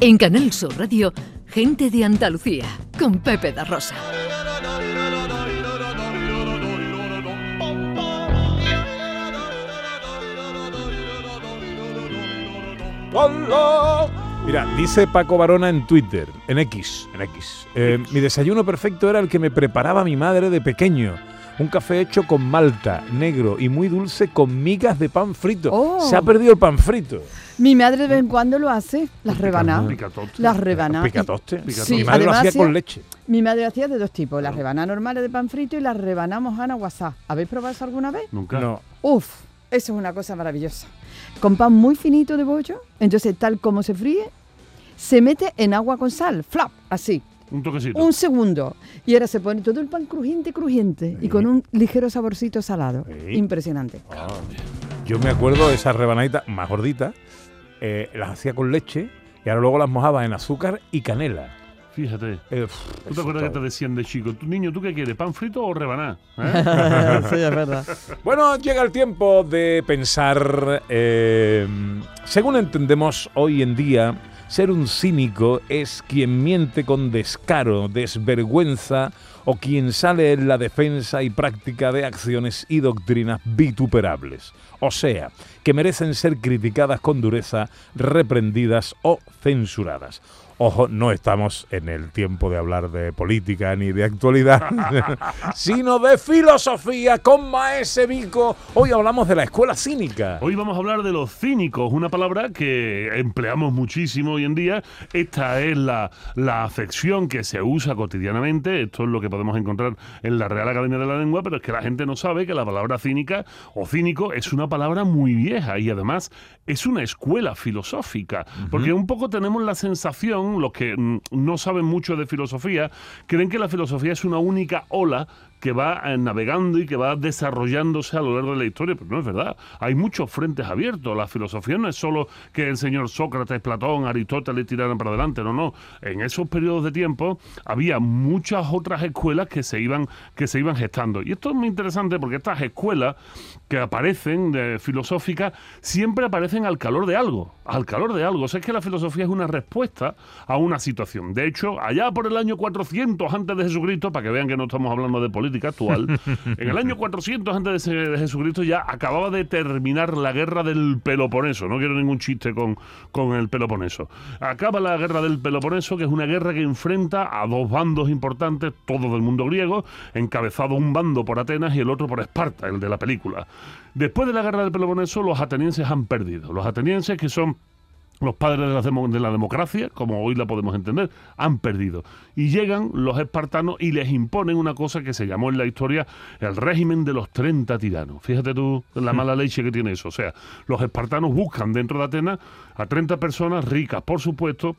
En Canal Sur Radio, Gente de Andalucía, con Pepe da Rosa. Mira, dice Paco Barona en Twitter, en X, en X. eh, mi desayuno perfecto era el que me preparaba mi madre de pequeño. Un café hecho con malta, negro y muy dulce con migas de pan frito. Oh. Se ha perdido el pan frito. Mi madre de vez en cuando lo hace, las rebanadas. Picatoste. Las rebanadas. Picatoste. Sí, mi madre lo además hacía hacía- con leche. Mi madre hacía de dos tipos, las rebanadas normales de pan frito y las rebanamos Ana WhatsApp. ¿Habéis probado eso alguna vez? Nunca. No. Uf, eso es una cosa maravillosa. Con pan muy finito de bollo, entonces tal como se fríe, se mete en agua con sal, flap, así, Un toquecito. un segundo. Y ahora se pone todo el pan crujiente, crujiente, y con un ligero saborcito salado. Sí. Impresionante. Yo me acuerdo de esas rebanaditas más gorditas, eh, las hacía con leche y ahora luego las mojaba en azúcar y canela. Fíjate. Eh, ¿Tú te acuerdas que te decían de chico? ¿Tu niño, tú qué quieres? ¿Pan frito o rebaná? ¿Eh? sí, es verdad. Bueno, llega el tiempo de pensar, eh, según entendemos hoy en día, ser un cínico es quien miente con descaro, desvergüenza o quien sale en la defensa y práctica de acciones y doctrinas vituperables. O sea, que merecen ser criticadas con dureza, reprendidas o censuradas. Ojo, no estamos en el tiempo de hablar de política ni de actualidad, sino de filosofía con Maese Vico. Hoy hablamos de la escuela cínica. Hoy vamos a hablar de los cínicos, una palabra que empleamos muchísimo hoy en día. Esta es la, la afección que se usa cotidianamente. Esto es lo que podemos encontrar en la Real Academia de la Lengua, pero es que la gente no sabe que la palabra cínica o cínico es una palabra muy vieja y además es una escuela filosófica. Porque un poco tenemos la sensación, los que mm, no saben mucho de filosofía, creen que la filosofía es una única ola que va eh, navegando y que va desarrollándose a lo largo de la historia, pero no es verdad. Hay muchos frentes abiertos. La filosofía no es solo que el señor Sócrates, Platón, Aristóteles tiraran para adelante, no, no. En esos periodos de tiempo había muchas otras escuelas que se iban, que se iban gestando. Y esto es muy interesante porque estas escuelas que aparecen filosóficas siempre aparecen al calor de algo, al calor de algo. O sea, es que la filosofía es una respuesta a una situación. De hecho, allá por el año 400 antes de Jesucristo, para que vean que no estamos hablando de política actual, en el año 400 antes de, de Jesucristo ya acababa de terminar la guerra del Peloponeso. No quiero ningún chiste con, con el Peloponeso. Acaba la guerra del Peloponeso, que es una guerra que enfrenta a dos bandos importantes, todos del mundo griego, encabezado un bando por Atenas y el otro por Esparta, el de la película. Después de la guerra del Peloponeso, los atenienses han perdido. Los atenienses, que son los padres de la, demo- de la democracia, como hoy la podemos entender, han perdido. Y llegan los espartanos y les imponen una cosa que se llamó en la historia el régimen de los 30 tiranos. Fíjate tú la mala leche que tiene eso. O sea, los espartanos buscan dentro de Atenas a 30 personas ricas, por supuesto,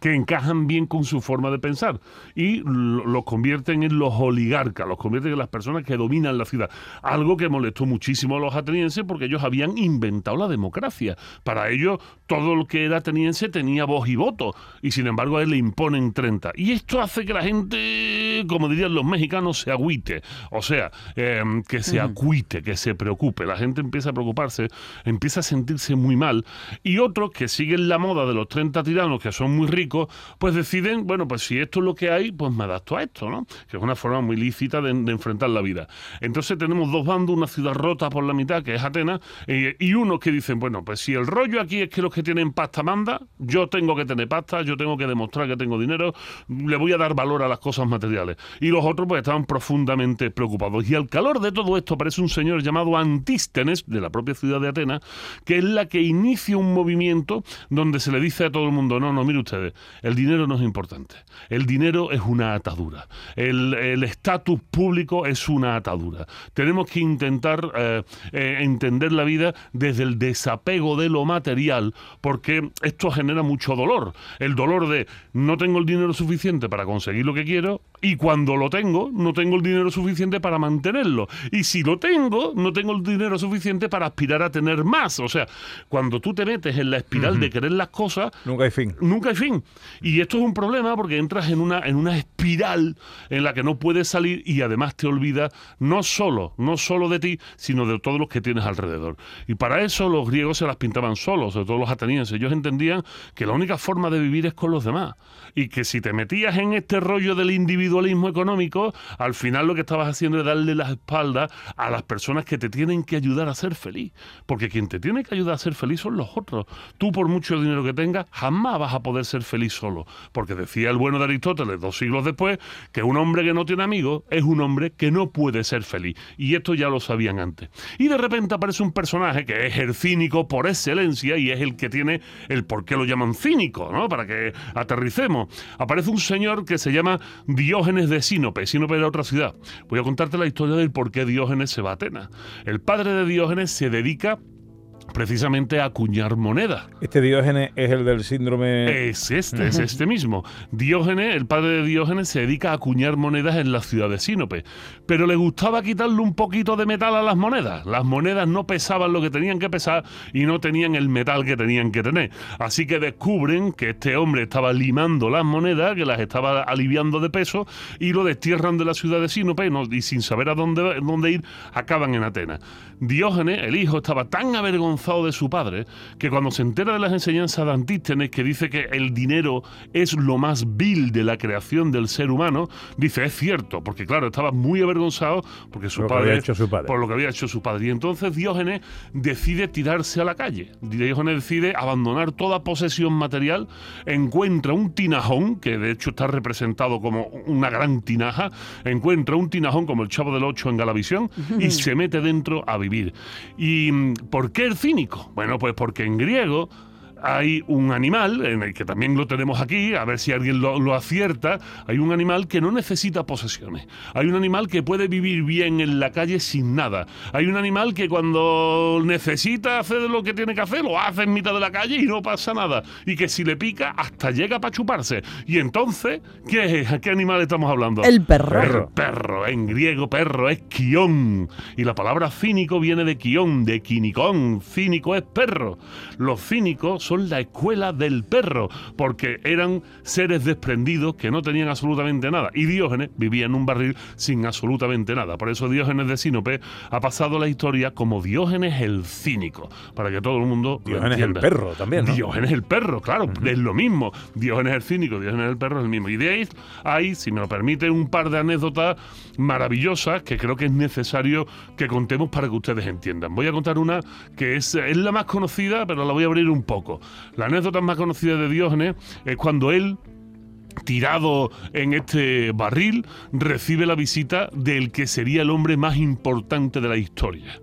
que encajan bien con su forma de pensar y lo- los convierten en los oligarcas, los convierten en las personas que dominan la ciudad. Algo que molestó muchísimo a los atenienses porque ellos habían inventado la democracia. Para ellos todo lo que era ateniense tenía voz y voto y sin embargo a él le imponen 30. Y esto hace que la gente, como dirían los mexicanos, se agüite. O sea, eh, que se acuite, que se preocupe. La gente empieza a preocuparse, empieza a sentirse muy mal y otros que siguen la moda de los 30 tiranos que son muy ricos, pues deciden, bueno, pues si esto es lo que hay, pues me adapto a esto, ¿no? Que es una forma muy lícita de, enfrentar la vida. Entonces tenemos dos bandos, una ciudad rota por la mitad, que es Atenas, eh, y unos que dicen, bueno, pues si el rollo aquí es que los que tienen pasta manda, yo tengo que tener pasta, yo tengo que demostrar que tengo dinero, le voy a dar valor a las cosas materiales. Y los otros pues estaban profundamente preocupados. Y al calor de todo esto aparece un señor llamado Antístenes, de la propia ciudad de Atenas, que es la que inicia un movimiento donde se le dice a todo el mundo, no, no, mire ustedes, el dinero no es importante. El dinero es una atadura. El estatus público es una atadura. Tenemos que intentar eh, eh, entender la vida desde el desapego de lo material, porque esto genera mucho dolor. El dolor de no tengo el dinero suficiente para conseguir lo que quiero Y cuando lo tengo, no tengo el dinero suficiente para mantenerlo. Y si lo tengo, no tengo el dinero suficiente para aspirar a tener más. O sea, cuando tú te metes en la espiral de querer las cosas, Nunca hay fin. nunca hay fin. Y esto es un problema porque entras en una, en una espiral en la que no puedes salir y además te olvidas no solo, no solo de ti, sino de todos los que tienes alrededor. Y para eso los griegos se las pintaban solos, sobre todo los atenienses. Ellos entendían que la única forma de vivir es con los demás. Y que si te metías en este rollo del individualismo económico, al final lo que estabas haciendo es darle las espaldas a las personas que te tienen que ayudar a ser feliz. Porque quien te tiene que ayudar a ser feliz son los otros. Tú, por mucho dinero que tengas, jamás vas a poder ser feliz solo. Porque decía el bueno de Aristóteles dos siglos después que un hombre que no tiene amigos es un hombre que no puede ser feliz. Y esto ya lo sabían antes. Y de repente aparece un personaje que es el cínico por excelencia y es el que tiene el por qué lo llaman cínico, ¿no? Para que aterricemos. Aparece un señor que se llama Diógenes de Sinope. Sinope era otra ciudad. Voy a contarte la historia del por qué Diógenes se va a Atenas. El padre de Diógenes se dedica precisamente a acuñar moneda. Este Diógenes es el del síndrome. Es este, es este mismo. Diógenes, el padre de Diógenes, se dedica a acuñar monedas en la ciudad de Sinope. Pero le gustaba quitarle un poquito de metal a las monedas. Las monedas no pesaban lo que tenían que pesar y no tenían el metal que tenían que tener. Así que descubren que este hombre estaba limando las monedas, que las estaba aliviando de peso, y lo destierran de la ciudad de Sinope no- y sin saber a dónde, dónde ir, acaban en Atenas. Diógenes, el hijo, estaba tan avergonzado de su padre que cuando se entera de las enseñanzas de Antístenes, que dice que el dinero es lo más vil de la creación del ser humano, dice, es cierto, porque claro, estaba muy avergonzado porque su Por lo que padre, había hecho su padre. por lo que había hecho su padre. Y entonces Diógenes decide tirarse a la calle. Diógenes decide abandonar toda posesión material, encuentra un tinajón, que de hecho está representado como una gran tinaja, encuentra un tinajón como el Chavo del Ocho en Galavisión y se mete dentro a vivir. ¿Y mm, por qué el Bueno, pues porque en griego hay un animal, en el que también lo tenemos aquí, a ver si alguien lo, lo acierta, hay un animal que no necesita posesiones. Hay un animal que puede vivir bien en la calle sin nada. Hay un animal que cuando necesita hacer lo que tiene que hacer, lo hace en mitad de la calle y no pasa nada. Y que si le pica, hasta llega para chuparse. Y entonces, ¿qué, es? ¿qué animal estamos hablando? El perro. Perro. El perro, en griego perro es quión. Y la palabra cínico viene de quión, de quinicón. Cínico es perro. Los cínicos son la escuela del perro, porque eran seres desprendidos que no tenían absolutamente nada. Y Diógenes vivía en un barril sin absolutamente nada. Por eso Diógenes de Sinope ha pasado la historia como Diógenes el cínico, para que todo el mundo lo Diógenes el entienda. perro también, ¿no? Diógenes el perro, claro, es lo mismo. Diógenes el cínico, Diógenes el perro es el mismo. Y de ahí hay, si me lo permite, un par de anécdotas maravillosas que creo que es necesario que contemos para que ustedes entiendan. Voy a contar una que es, es la más conocida, pero la voy a abrir un poco. La anécdota más conocida de Diógenes es cuando él tirado en este barril, recibe la visita del que sería el hombre más importante de la historia.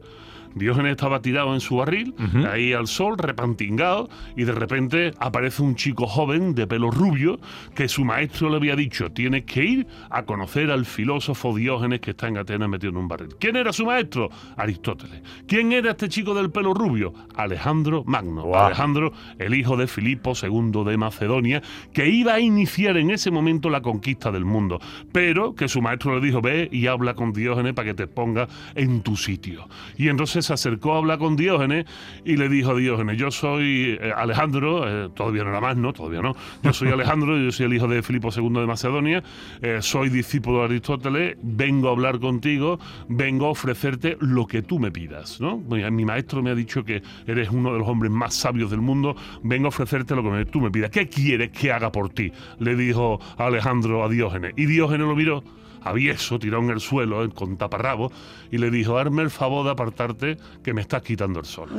Diógenes estaba tirado en su barril, ahí al sol, repantingado, y de repente aparece un chico joven de pelo rubio que su maestro le había dicho, tienes que ir a conocer al filósofo Diógenes que está en Atenas metido en un barril. ¿Quién era su maestro? Aristóteles. ¿Quién era este chico del pelo rubio? Alejandro Magno. Guau. Alejandro, el hijo de Filipo II de Macedonia, que iba a iniciar en ese momento la conquista del mundo, pero que su maestro le dijo, ve y habla con Diógenes para que te ponga en tu sitio. Y entonces se acercó a hablar con Diógenes y le dijo a Diógenes, yo soy eh, Alejandro, eh, todavía no era más, ¿no? Todavía no. Yo soy Alejandro, yo soy el hijo de Filipo II de Macedonia, eh, soy discípulo de Aristóteles, vengo a hablar contigo, vengo a ofrecerte lo que tú me pidas, ¿no? Mi, maestro me ha dicho que eres uno de los hombres más sabios del mundo, vengo a ofrecerte lo que tú me pidas. ¿Qué quieres que haga por ti? Le dijo Alejandro a Diógenes. Y Diógenes lo miró avieso, tirado en el suelo, eh, con taparrabo, y le dijo, hazme el favor de apartarte, que me estás quitando el sol.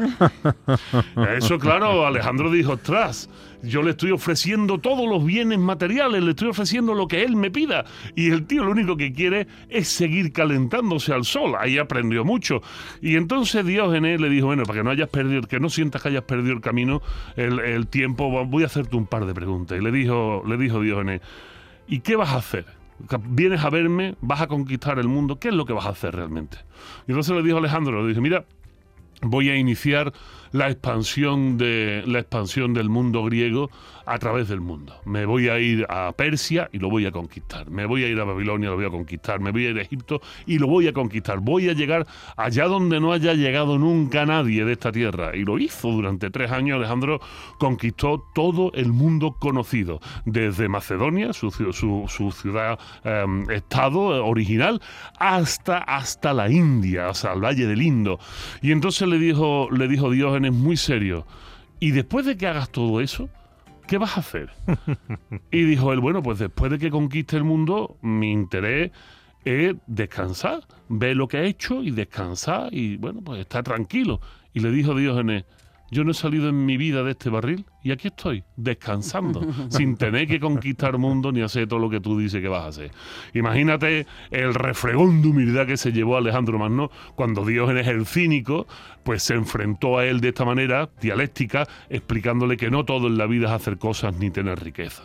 A Eso, claro, Alejandro dijo, ostras, yo le estoy ofreciendo todos los bienes materiales, le estoy ofreciendo lo que él me pida. Y el tío lo único que quiere es seguir calentándose al sol. Ahí aprendió mucho. Y entonces Diógenes le dijo, bueno, para que no hayas perdido, que no sientas que hayas perdido el camino, el, el tiempo, voy a hacerte un par de preguntas. Y le dijo, le dijo Diógenes, ¿y qué vas a hacer? Vienes a verme, vas a conquistar el mundo, ¿qué es lo que vas a hacer realmente? Y entonces le dijo Alejandro, le dijo, mira, voy a iniciar la expansión de la expansión del mundo griego a través del mundo. Me voy a ir a Persia y lo voy a conquistar. Me voy a ir a Babilonia y lo voy a conquistar. Me voy a ir a Egipto y lo voy a conquistar. Voy a llegar allá donde no haya llegado nunca nadie de esta tierra. Y lo hizo durante tres años. Alejandro conquistó todo el mundo conocido, desde Macedonia, su, su, ciudad em, estado original, hasta, hasta la India, sea, el Valle del Indo. Y entonces le dijo, le dijo Diógenes muy serio. Y después de que hagas todo eso, ¿qué vas a hacer? y dijo él, bueno, pues después de que conquiste el mundo, mi interés es descansar, ver lo que ha hecho y descansar y, bueno, pues estar tranquilo. Y le dijo Diógenes, yo no he salido en mi vida de este barril y aquí estoy, descansando, sin tener que conquistar mundo ni hacer todo lo que tú dices que vas a hacer. Imagínate el refregón de humildad que se llevó Alejandro Magno cuando Diógenes el cínico, pues se enfrentó a él de esta manera dialéctica, explicándole que no todo en la vida es hacer cosas ni tener riqueza.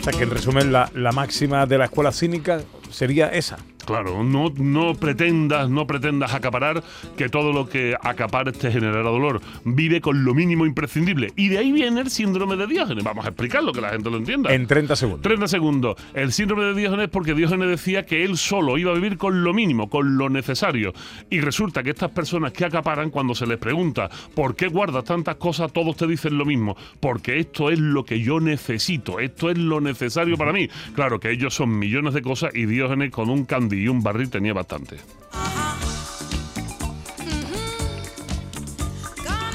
O sea que en resumen la, la máxima de la escuela cínica sería esa. Claro, no, no pretendas, no pretendas acaparar que todo lo que acapares te generará dolor. Vive con lo mínimo imprescindible. Y de ahí viene el síndrome de Diógenes. Vamos a explicarlo, que la gente lo entienda. En 30 segundos. 30 segundos. El síndrome de Diógenes porque Diógenes decía que él solo iba a vivir con lo mínimo, con lo necesario. Y resulta que estas personas que acaparan, cuando se les pregunta por qué guardas tantas cosas, todos te dicen lo mismo. Porque esto es lo que yo necesito, esto es lo necesario para mí. Claro que ellos son millones de cosas y Diógenes con un candidato y un barril tenía bastante.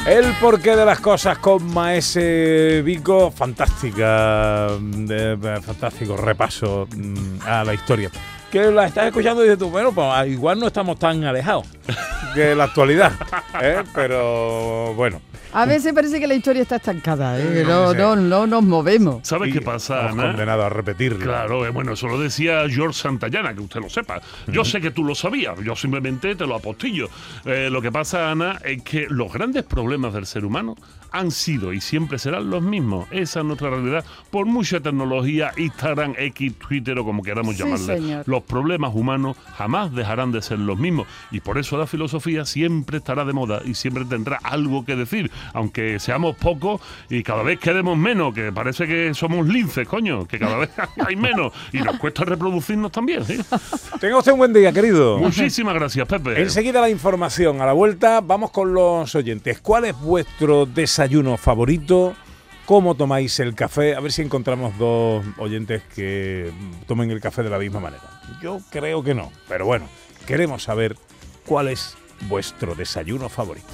El porqué de las cosas con Maese Vico, fantástica, eh, fantástico repaso mm, a la historia. Que la estás escuchando y dices tú, bueno, pues ah, igual no estamos tan alejados de la actualidad, ¿eh? pero bueno. A veces parece que la historia está estancada, ¿eh? no, no, no, nos movemos. ¿Sabes qué pasa, Ana? condenado a repetirlo. Claro, eh, bueno, eso lo decía George Santayana, que usted lo sepa. Yo sé que tú lo sabías, yo simplemente te lo apostillo. Eh, lo que pasa, Ana, es que los grandes problemas del ser humano han sido y siempre serán los mismos. Esa es nuestra realidad. Por mucha tecnología, Instagram, X, Twitter o como queramos sí, llamarle. Señor. Los problemas humanos jamás dejarán de ser los mismos. Y por eso la filosofía siempre estará de moda y siempre tendrá algo que decir aunque seamos pocos y cada vez quedemos menos, que parece que somos linces, coño, que cada vez hay menos y nos cuesta reproducirnos también. Tenga usted un buen día, querido. Muchísimas gracias, Pepe. Enseguida la información. A la vuelta vamos con los oyentes. ¿Cuál es vuestro desayuno favorito? ¿Cómo tomáis el café? A ver si encontramos dos oyentes que tomen el café de la misma manera. Yo creo que no, pero bueno, queremos saber cuál es vuestro desayuno favorito.